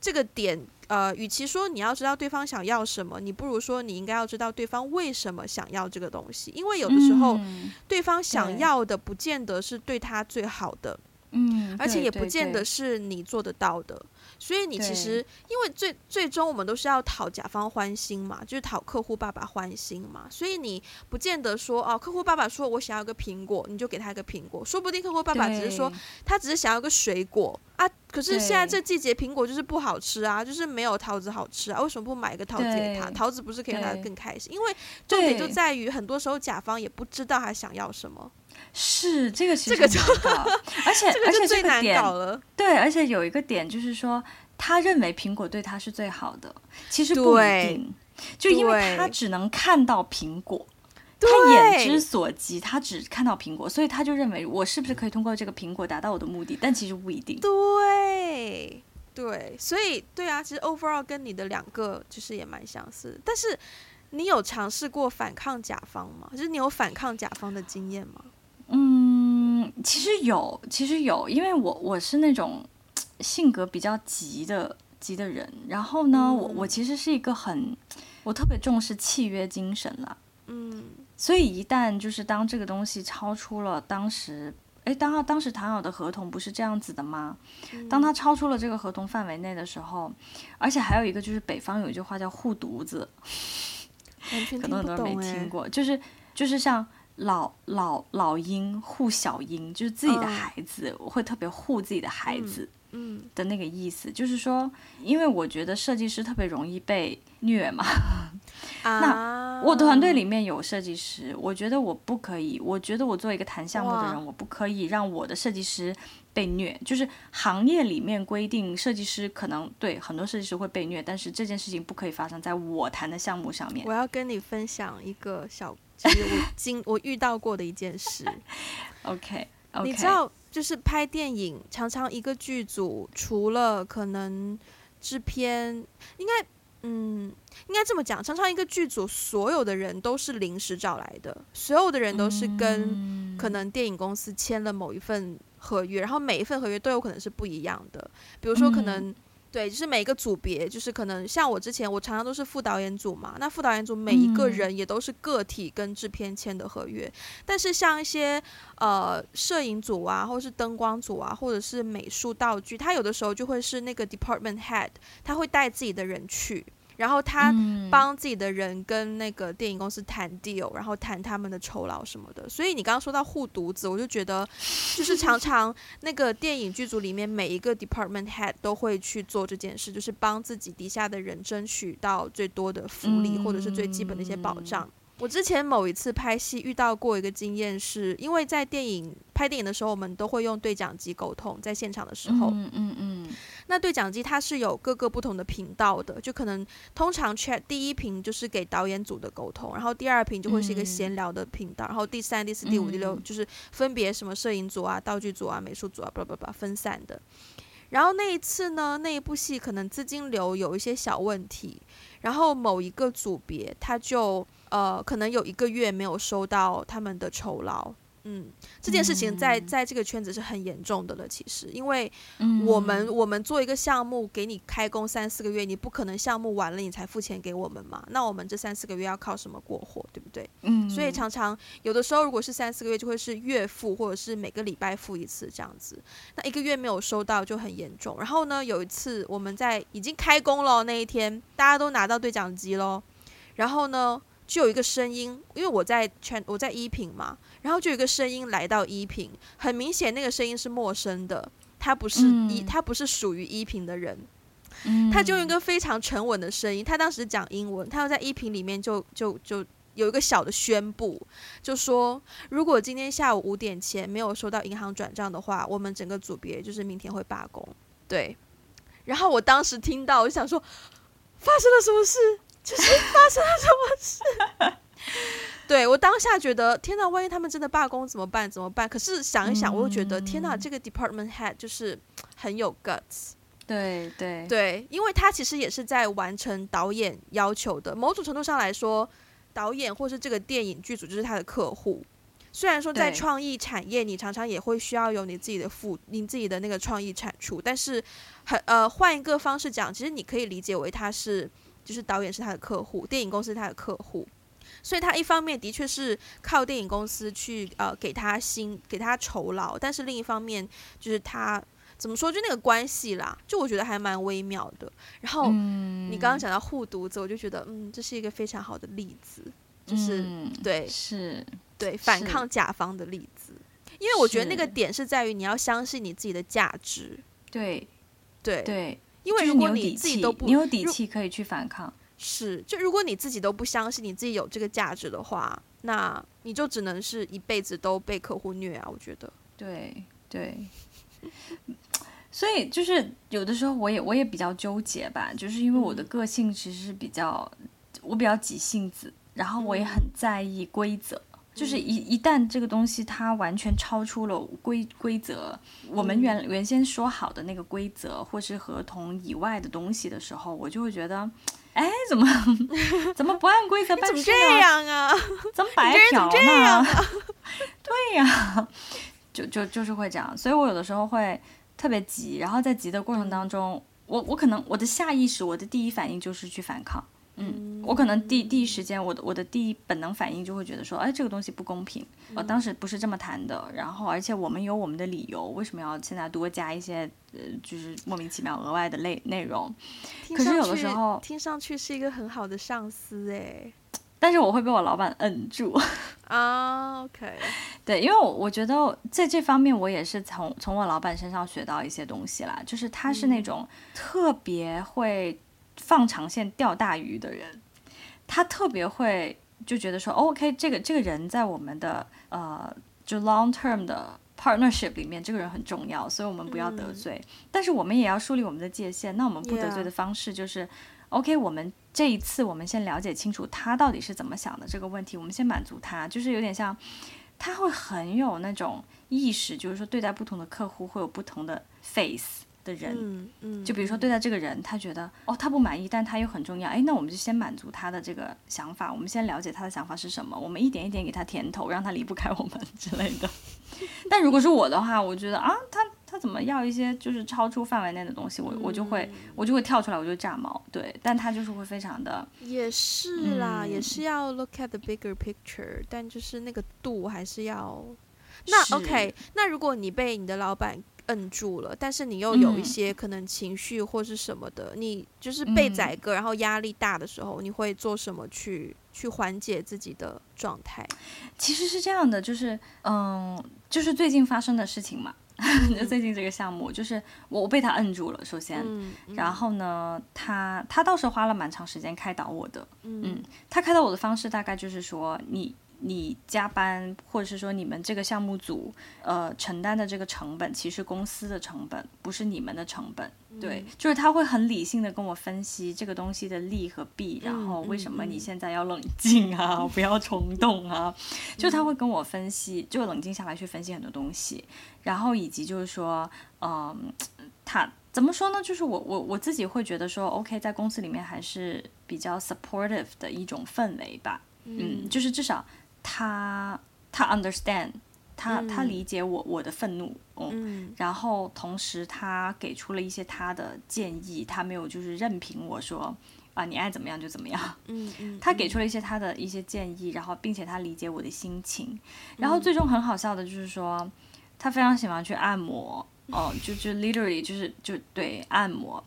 这个点，呃，与其说你要知道对方想要什么，你不如说你应该要知道对方为什么想要这个东西。因为有的时候，嗯、对方想要的不见得是对他最好的，嗯，而且也不见得是你做得到的。所以你其实，因为最最终我们都是要讨甲方欢心嘛，就是讨客户爸爸欢心嘛。所以你不见得说哦，客户爸爸说我想要个苹果，你就给他一个苹果。说不定客户爸爸只是说他只是想要个水果啊。可是现在这季节苹果就是不好吃啊，就是没有桃子好吃啊。为什么不买一个桃子给他？桃子不是可以让他更开心？因为重点就在于很多时候甲方也不知道他想要什么。是这个，这个就而且这个就最难搞了。对，而且有一个点就是说，他认为苹果对他是最好的，其实不一定。就因为他只能看到苹果，他眼之所及，他只看到苹果，所以他就认为我是不是可以通过这个苹果达到我的目的？但其实不一定。对对，所以对啊，其实 overall 跟你的两个就是也蛮相似。但是你有尝试过反抗甲方吗？就是你有反抗甲方的经验吗？嗯，其实有，其实有，因为我我是那种性格比较急的急的人，然后呢，嗯、我我其实是一个很，我特别重视契约精神啦，嗯，所以一旦就是当这个东西超出了当时，哎，当当时谈好的合同不是这样子的吗？嗯、当他超出了这个合同范围内的时候，而且还有一个就是北方有一句话叫护犊子，可能很多人没听过，就是就是像。老老老鹰护小鹰，就是自己的孩子，我、uh, 会特别护自己的孩子，嗯的那个意思，嗯、就是说，因为我觉得设计师特别容易被虐嘛。Uh, 那我团队里面有设计师，我觉得我不可以，我觉得我做一个谈项目的人，我不可以让我的设计师被虐。就是行业里面规定，设计师可能对很多设计师会被虐，但是这件事情不可以发生在我谈的项目上面。我要跟你分享一个小。就是我经我遇到过的一件事，OK，, okay. 你知道，就是拍电影，常常一个剧组除了可能制片，应该，嗯，应该这么讲，常常一个剧组所有的人都是临时找来的，所有的人都是跟可能电影公司签了某一份合约，然后每一份合约都有可能是不一样的，比如说可能。对，就是每一个组别，就是可能像我之前，我常常都是副导演组嘛。那副导演组每一个人也都是个体跟制片签的合约。嗯、但是像一些呃摄影组啊，或者是灯光组啊，或者是美术道具，他有的时候就会是那个 department head，他会带自己的人去。然后他帮自己的人跟那个电影公司谈 deal，然后谈他们的酬劳什么的。所以你刚刚说到护犊子，我就觉得，就是常常 那个电影剧组里面每一个 department head 都会去做这件事，就是帮自己底下的人争取到最多的福利或者是最基本的一些保障。我之前某一次拍戏遇到过一个经验是，因为在电影拍电影的时候，我们都会用对讲机沟通，在现场的时候，嗯嗯嗯，那对讲机它是有各个不同的频道的，就可能通常 chat 第一屏就是给导演组的沟通，然后第二屏就会是一个闲聊的频道，嗯、然后第三、第四、第五、第六就是分别什么摄影组啊、道具组啊、美术组啊，不不不分散的。然后那一次呢，那一部戏可能资金流有一些小问题，然后某一个组别他就。呃，可能有一个月没有收到他们的酬劳，嗯，这件事情在在这个圈子是很严重的了。其实，因为我们、嗯、我们做一个项目给你开工三四个月，你不可能项目完了你才付钱给我们嘛？那我们这三四个月要靠什么过活，对不对？嗯，所以常常有的时候如果是三四个月，就会是月付或者是每个礼拜付一次这样子。那一个月没有收到就很严重。然后呢，有一次我们在已经开工了那一天，大家都拿到对讲机喽，然后呢。就有一个声音，因为我在全我在一品嘛，然后就有一个声音来到一品，很明显那个声音是陌生的，他不是一，他不是属于一品的人，他就用一个非常沉稳的声音，他当时讲英文，他要在一品里面就就就有一个小的宣布，就说如果今天下午五点前没有收到银行转账的话，我们整个组别就是明天会罢工。对，然后我当时听到，我就想说，发生了什么事？就是发生了什么事？对，我当下觉得天哪，万一他们真的罢工怎么办？怎么办？可是想一想，我又觉得、嗯、天哪，这个 department head 就是很有 guts。对对对，因为他其实也是在完成导演要求的。某种程度上来说，导演或是这个电影剧组就是他的客户。虽然说在创意产业，你常常也会需要有你自己的付你自己的那个创意产出，但是很呃，换一个方式讲，其实你可以理解为他是。就是导演是他的客户，电影公司是他的客户，所以他一方面的确是靠电影公司去呃给他薪给他酬劳，但是另一方面就是他怎么说就那个关系啦，就我觉得还蛮微妙的。然后、嗯、你刚刚讲到护犊子，我就觉得嗯，这是一个非常好的例子，就是、嗯、对是对反抗甲方的例子，因为我觉得那个点是在于你要相信你自己的价值，对对。对。对因为如果你自己都不，你有底气可以去反抗，是就如果你自己都不相信你自己有这个价值的话，那你就只能是一辈子都被客户虐啊！我觉得，对对，所以就是有的时候我也我也比较纠结吧，就是因为我的个性其实是比较我比较急性子，然后我也很在意规则。就是一一旦这个东西它完全超出了规规则，我们原原先说好的那个规则或是合同以外的东西的时候，我就会觉得，哎，怎么 怎么不按规则办事？怎么这样啊？怎么 白嫖呢？对呀，就就就是会这样，所以我有的时候会特别急，然后在急的过程当中，我我可能我的下意识，我的第一反应就是去反抗。嗯，我可能第第一时间，我的我的第一本能反应就会觉得说，哎，这个东西不公平，我当时不是这么谈的，然后而且我们有我们的理由，为什么要现在多加一些呃，就是莫名其妙额外的内内容？可是有的时候听上去是一个很好的上司哎，但是我会被我老板摁住 啊。OK，对，因为我我觉得在这方面我也是从从我老板身上学到一些东西啦，就是他是那种特别会。放长线钓大鱼的人，他特别会就觉得说，OK，这个这个人在我们的呃就 long term 的 partnership 里面，这个人很重要，所以我们不要得罪。嗯、但是我们也要树立我们的界限。那我们不得罪的方式就是. OK，我们这一次我们先了解清楚他到底是怎么想的这个问题，我们先满足他，就是有点像他会很有那种意识，就是说对待不同的客户会有不同的 face。的人，嗯嗯、就比如说对待这个人，他觉得哦，他不满意，但他又很重要，哎，那我们就先满足他的这个想法，我们先了解他的想法是什么，我们一点一点给他甜头，让他离不开我们之类的。但如果是我的话，我觉得啊，他他怎么要一些就是超出范围内的东西，我我就会我就会跳出来，我就炸毛。对，但他就是会非常的，也是啦，嗯、也是要 look at the bigger picture，但就是那个度还是要。那 OK，那如果你被你的老板。摁住了，但是你又有一些可能情绪或是什么的，嗯、你就是被宰割，然后压力大的时候，你会做什么去去缓解自己的状态？其实是这样的，就是嗯，就是最近发生的事情嘛，就最近这个项目，就是我我被他摁住了，首先，嗯嗯、然后呢，他他倒是花了蛮长时间开导我的，嗯，嗯，他开导我的方式大概就是说你。你加班，或者是说你们这个项目组，呃，承担的这个成本，其实公司的成本，不是你们的成本。对，嗯、就是他会很理性的跟我分析这个东西的利和弊，然后为什么你现在要冷静啊，嗯、不要冲动啊。嗯、就他会跟我分析，就冷静下来去分析很多东西，然后以及就是说，嗯、呃，他怎么说呢？就是我我我自己会觉得说，OK，在公司里面还是比较 supportive 的一种氛围吧。嗯，嗯，就是至少。他他 understand，他他理解我我的愤怒，嗯，嗯，然后同时他给出了一些他的建议，他没有就是任凭我说啊你爱怎么样就怎么样，嗯嗯，他给出了一些他的一些建议，然后并且他理解我的心情，然后最终很好笑的就是说，他非常喜欢去按摩。哦，就就 literally 就是就对按摩，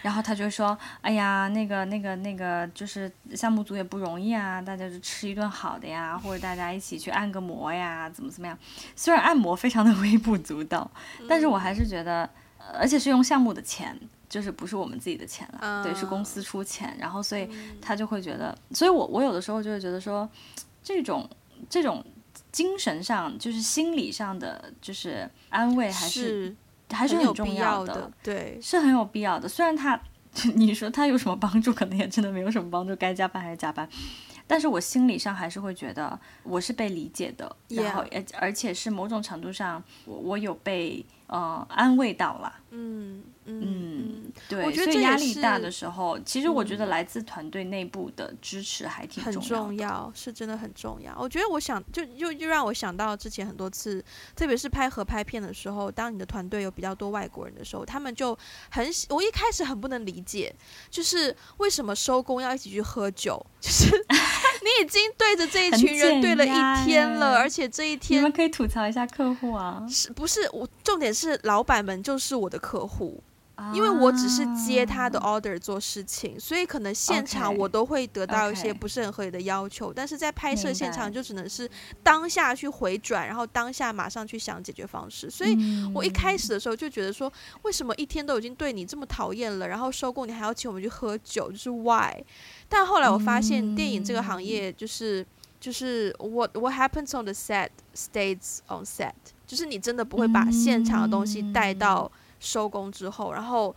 然后他就说，哎呀，那个那个那个就是项目组也不容易啊，大家就吃一顿好的呀，或者大家一起去按个摩呀，怎么怎么样。虽然按摩非常的微不足道，但是我还是觉得，而且是用项目的钱，就是不是我们自己的钱了，嗯、对，是公司出钱，然后所以他就会觉得，所以我我有的时候就会觉得说，这种这种。精神上就是心理上的，就是安慰还是，是还是很重要的，对，是很有必要的。虽然他，你说他有什么帮助，可能也真的没有什么帮助，该加班还是加班。但是我心理上还是会觉得我是被理解的.然后而而且是某种程度上我我有被呃安慰到了，嗯。嗯，对，所以压力大的时候，其实我觉得来自团队内部的支持还挺重要，很重要，是真的很重要。我觉得我想就就就让我想到之前很多次，特别是拍合拍片的时候，当你的团队有比较多外国人的时候，他们就很，我一开始很不能理解，就是为什么收工要一起去喝酒，就是 你已经对着这一群人对了一天了，而且这一天你们可以吐槽一下客户啊，是不是？我重点是老板们就是我的客户。因为我只是接他的 order 做事情，所以可能现场我都会得到一些不是很合理的要求.但是在拍摄现场就只能是当下去回转，然后当下马上去想解决方式。所以我一开始的时候就觉得说，为什么一天都已经对你这么讨厌了，然后收工你还要请我们去喝酒，就是 why？但后来我发现电影这个行业就是就是 what what happens on the set stays on set，就是你真的不会把现场的东西带到。收工之后，然后，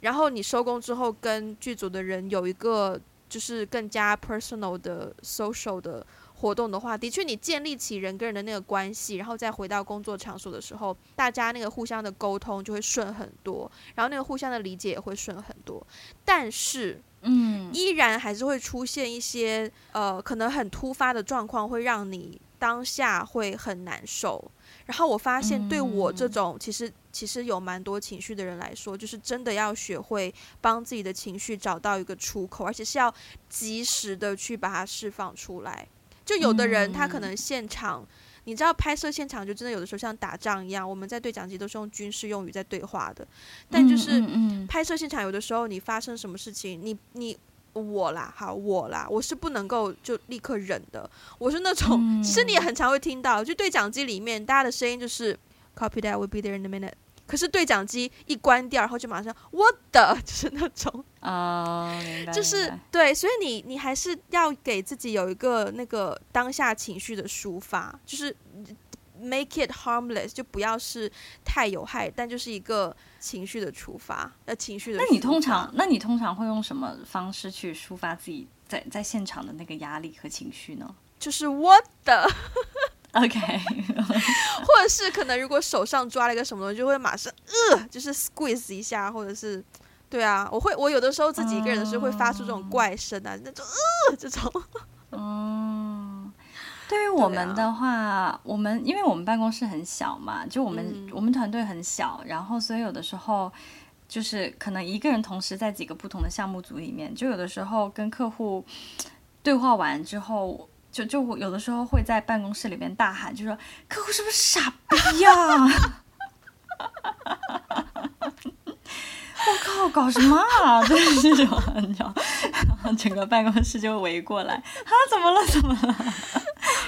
然后你收工之后跟剧组的人有一个就是更加 personal 的 social 的活动的话，的确你建立起人跟人的那个关系，然后再回到工作场所的时候，大家那个互相的沟通就会顺很多，然后那个互相的理解也会顺很多。但是，嗯，依然还是会出现一些呃可能很突发的状况，会让你当下会很难受。然后我发现，对我这种其实其实有蛮多情绪的人来说，就是真的要学会帮自己的情绪找到一个出口，而且是要及时的去把它释放出来。就有的人他可能现场，你知道拍摄现场就真的有的时候像打仗一样，我们在对讲机都是用军事用语在对话的，但就是拍摄现场有的时候你发生什么事情，你你。我啦，好我啦，我是不能够就立刻忍的。我是那种，嗯、其实你也很常会听到，就对讲机里面大家的声音就是 copy that will be there in a minute。可是对讲机一关掉，然后就马上 what the，就是那种啊，就是对，所以你你还是要给自己有一个那个当下情绪的抒发，就是 make it harmless，就不要是太有害，但就是一个。情绪的触发，呃，情绪的。那你通常，那你通常会用什么方式去抒发自己在在现场的那个压力和情绪呢？就是我的，OK，或者是可能如果手上抓了一个什么东西，就会马上呃，就是 squeeze 一下，或者是，对啊，我会，我有的时候自己一个人的时候会发出这种怪声啊，那种呃，这种，嗯。对于我们的话，啊、我们因为我们办公室很小嘛，就我们、嗯、我们团队很小，然后所以有的时候就是可能一个人同时在几个不同的项目组里面，就有的时候跟客户对话完之后，就就有的时候会在办公室里面大喊，就说客户是不是傻逼呀？我靠，搞什么啊？就是这种，你知道，然后整个办公室就围过来，啊，怎么了？怎么了？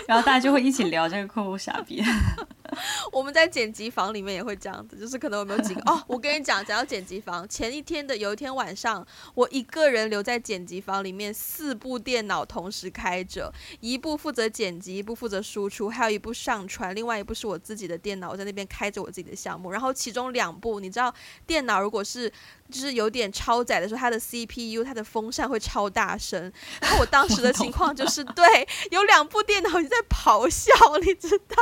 然后大家就会一起聊这个客户傻逼。我们在剪辑房里面也会这样子，就是可能我们有几个哦？我跟你讲，讲到剪辑房，前一天的有一天晚上，我一个人留在剪辑房里面，四部电脑同时开着，一部负责剪辑，一部负责输出，还有一部上传，另外一部是我自己的电脑，我在那边开着我自己的项目。然后其中两部，你知道，电脑如果是就是有点超载的时候，它的 CPU 它的风扇会超大声。然后我当时的情况 就是，对，有两部电脑在咆哮，你知道。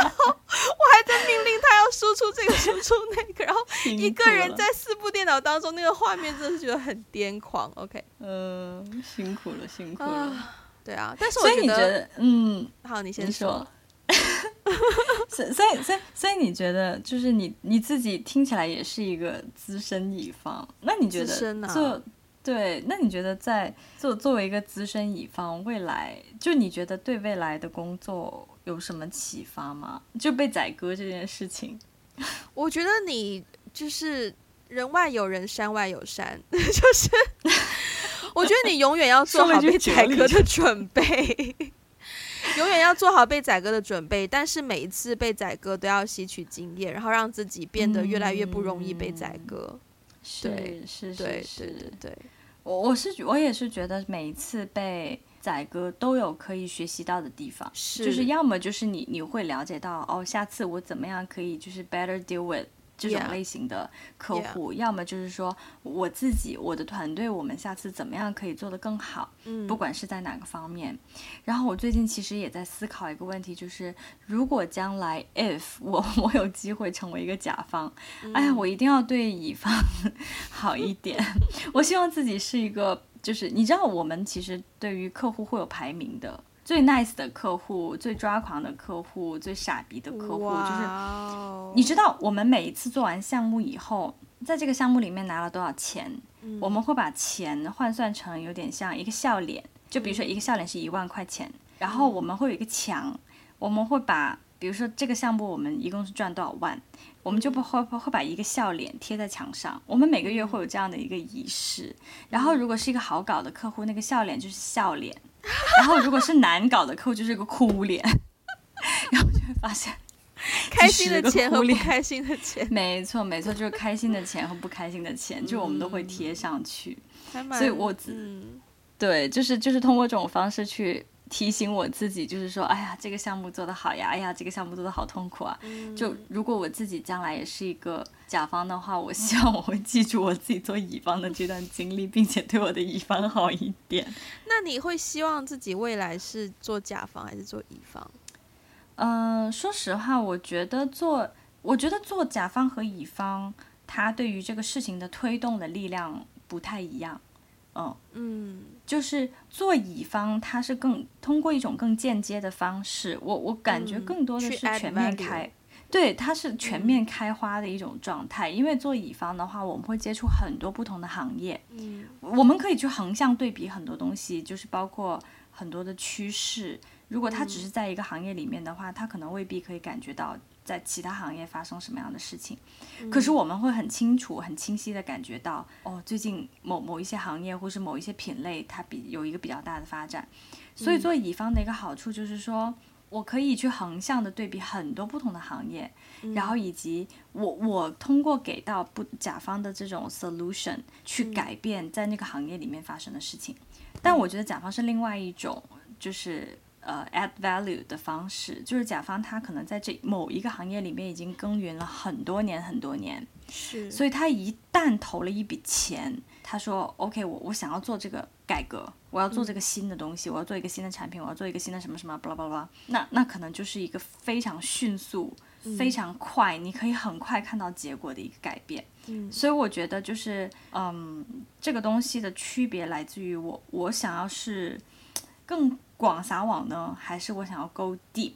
然后我还在命令他要输出这个输出那个，然后一个人在四部电脑当中，那个画面真的是觉得很癫狂。OK，嗯、呃，辛苦了，辛苦了。啊对啊，但是我觉得，觉得嗯，好，你先说。所以，所以，所以，所以你觉得，就是你你自己听起来也是一个资深乙方，那你觉得做、啊、对？那你觉得在做作为一个资深乙方，未来就你觉得对未来的工作？有什么启发吗？就被宰割这件事情，我觉得你就是人外有人，山外有山，就是我觉得你永远要做好被宰割的准备，永远要做好被宰割的准备。但是每一次被宰割都要吸取经验，然后让自己变得越来越不容易被宰割。是、嗯、是是对是对对，我我是我也是觉得每一次被。宰割都有可以学习到的地方，是就是要么就是你你会了解到哦，下次我怎么样可以就是 better deal with 这种类型的客户.要么就是说我自己我的团队我们下次怎么样可以做得更好，嗯，不管是在哪个方面。然后我最近其实也在思考一个问题，就是如果将来 if 我我有机会成为一个甲方，嗯，哎呀，我一定要对乙方 好一点，我希望自己是一个。就是你知道，我们其实对于客户会有排名的，最 nice 的客户、最抓狂的客户、最傻逼的客户，就是你知道，我们每一次做完项目以后，在这个项目里面拿了多少钱，我们会把钱换算成有点像一个笑脸，就比如说一个笑脸是一万块钱，然后我们会有一个墙，我们会把。比如说这个项目我们一共是赚多少万，我们就不会会把一个笑脸贴在墙上。我们每个月会有这样的一个仪式。然后如果是一个好搞的客户，那个笑脸就是笑脸；然后如果是难搞的客户，就是一个哭脸。然后就会发现，开心的钱和不开心的钱，没错没错，就是开心的钱和不开心的钱，就我们都会贴上去。所以我只、嗯、对，就是就是通过这种方式去。提醒我自己，就是说，哎呀，这个项目做得好呀，哎呀，这个项目做得好痛苦啊。嗯、就如果我自己将来也是一个甲方的话，我希望我会记住我自己做乙方的这段经历，并且对我的乙方好一点。那你会希望自己未来是做甲方还是做乙方？嗯、呃，说实话，我觉得做，我觉得做甲方和乙方，他对于这个事情的推动的力量不太一样。嗯嗯，就是做乙方，他是更通过一种更间接的方式，我我感觉更多的是全面开，对，它是全面开花的一种状态。因为做乙方的话，我们会接触很多不同的行业，嗯，我们可以去横向对比很多东西，就是包括很多的趋势。如果他只是在一个行业里面的话，他可能未必可以感觉到。在其他行业发生什么样的事情，可是我们会很清楚、很清晰的感觉到，哦，最近某某一些行业或是某一些品类，它比有一个比较大的发展。所以做乙方的一个好处就是说，我可以去横向的对比很多不同的行业，然后以及我我通过给到不甲方的这种 solution 去改变在那个行业里面发生的事情。但我觉得甲方是另外一种，就是。呃、uh，add value 的方式，就是甲方他可能在这某一个行业里面已经耕耘了很多年很多年，是，所以他一旦投了一笔钱，他说 OK，我我想要做这个改革，我要做这个新的东西，嗯、我要做一个新的产品，我要做一个新的什么什么，巴拉巴拉，那那可能就是一个非常迅速、嗯、非常快，你可以很快看到结果的一个改变。嗯，所以我觉得就是，嗯，这个东西的区别来自于我，我想要是更。广撒网呢，还是我想要 go deep？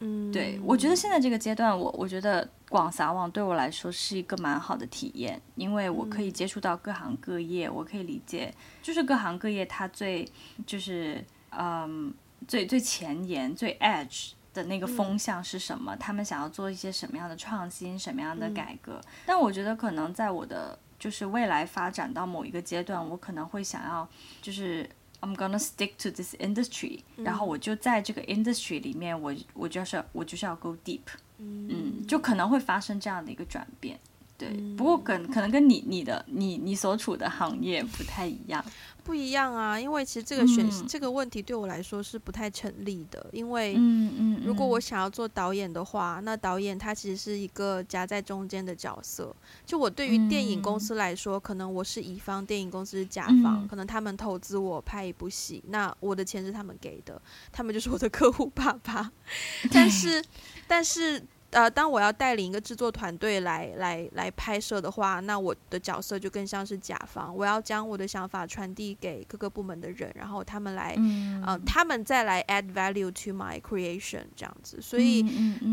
嗯，对，我觉得现在这个阶段，我我觉得广撒网对我来说是一个蛮好的体验，因为我可以接触到各行各业，嗯、我可以理解，就是各行各业它最就是嗯最最前沿、最 edge 的那个风向是什么，嗯、他们想要做一些什么样的创新、什么样的改革。嗯、但我觉得可能在我的就是未来发展到某一个阶段，我可能会想要就是。I'm gonna stick to this industry，、嗯、然后我就在这个 industry 里面，我我就是我就是要 go deep，嗯，嗯，就可能会发生这样的一个转变。对，不过可可能跟你你的你你所处的行业不太一样。不一样啊，因为其实这个选、嗯、这个问题对我来说是不太成立的，因为嗯嗯，如果我想要做导演的话，那导演他其实是一个夹在中间的角色。就我对于电影公司来说，嗯、可能我是乙方，电影公司是甲方，嗯、可能他们投资我拍一部戏，那我的钱是他们给的，他们就是我的客户爸爸。但是，但是。呃，当我要带领一个制作团队来来来拍摄的话，那我的角色就更像是甲方，我要将我的想法传递给各个部门的人，然后他们来，嗯、呃，他们再来 add value to my creation 这样子。所以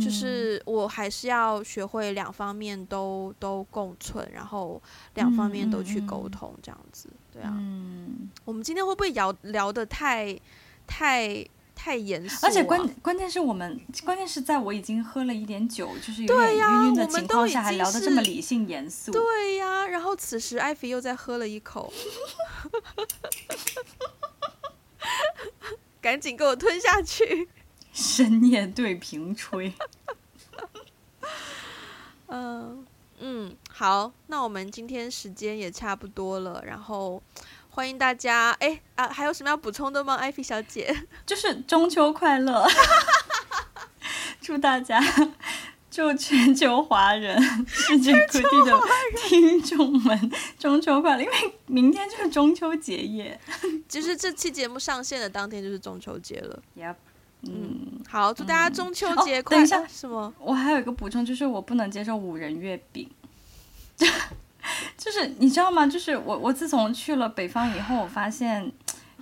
就是我还是要学会两方面都都共存，然后两方面都去沟通这样子。对啊，嗯、我们今天会不会聊聊得太太？太严肃，而且关关键是我们关键是在我已经喝了一点酒，就是有点晕晕的情况下，还聊得这么理性严肃。对呀、啊，然后此时艾菲又在喝了一口，赶紧给我吞下去。深夜对瓶吹。嗯嗯，好，那我们今天时间也差不多了，然后。欢迎大家！哎啊，还有什么要补充的吗，艾菲小姐？就是中秋快乐，祝大家，祝全球华人、世界各地的听众们中秋快乐！因为明天就是中秋节夜，其实这期节目上线的当天就是中秋节了。Yep，嗯，好，祝大家中秋节快乐！等一下，什么？我还有一个补充，就是我不能接受五仁月饼。就是你知道吗？就是我我自从去了北方以后，我发现，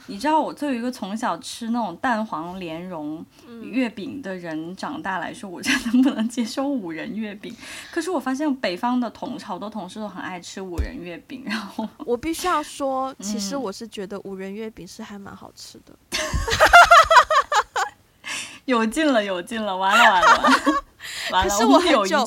你知道我作为一个从小吃那种蛋黄莲蓉月饼的人长大来说，我真的不能接受五仁月饼。可是我发现北方的同好多同事都很爱吃五仁月饼，然后 我必须要说，其实我是觉得五仁月饼是还蛮好吃的。有劲了，有劲了，完了完了。可是我很久，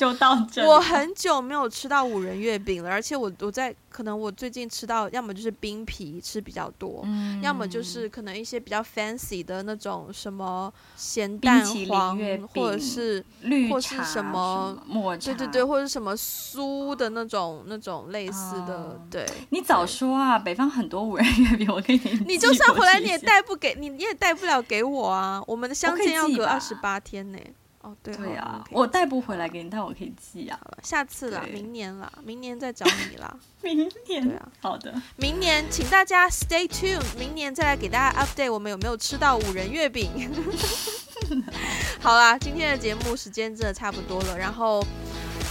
我很久没有吃到五仁月饼了，而且我我在可能我最近吃到，要么就是冰皮吃比较多，嗯、要么就是可能一些比较 fancy 的那种什么咸蛋黄，或者是绿或是什么抹茶，对对对，或者是什么酥的那种那种类似的。哦、对，你早说啊！北方很多五仁月饼，我给你。你就算回来，你也带不给你，你也带不了给我啊！我们的相见要隔二十八天呢。哦，对，对啊，我带不回来给你，但我可以寄啊。下次啦，明年啦，明年再找你啦。明年，对啊，好的。明年，请大家 stay tuned，明年再来给大家 update，我们有没有吃到五仁月饼？好啦，今天的节目时间真的差不多了，然后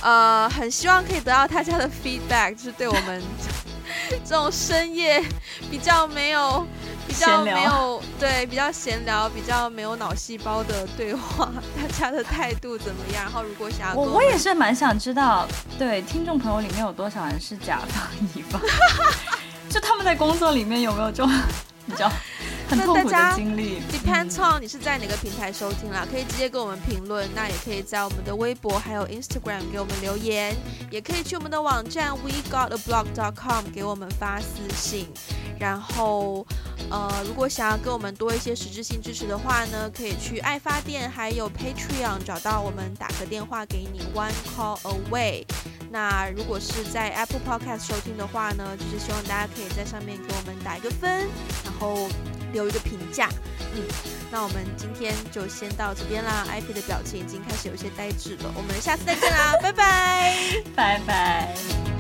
呃，很希望可以得到大家的 feedback，就是对我们 这种深夜比较没有。比较没有对，比较闲聊，比较没有脑细胞的对话，大家的态度怎么样？然后如果想要我，我也是蛮想知道，对听众朋友里面有多少人是甲方乙方，就他们在工作里面有没有这种比较很痛苦的经历？Depends on 你是在哪个平台收听啦，可以直接给我们评论，那也可以在我们的微博还有 Instagram 给我们留言，也可以去我们的网站 WeGotAblog.com 给我们发私信，然后。呃，如果想要跟我们多一些实质性支持的话呢，可以去爱发电，还有 Patreon 找到我们，打个电话给你，One Call Away。那如果是在 Apple Podcast 收听的话呢，就是希望大家可以在上面给我们打一个分，然后留一个评价。嗯，那我们今天就先到这边啦。IP 的表情已经开始有些呆滞了，我们下次再见啦，拜拜，拜拜。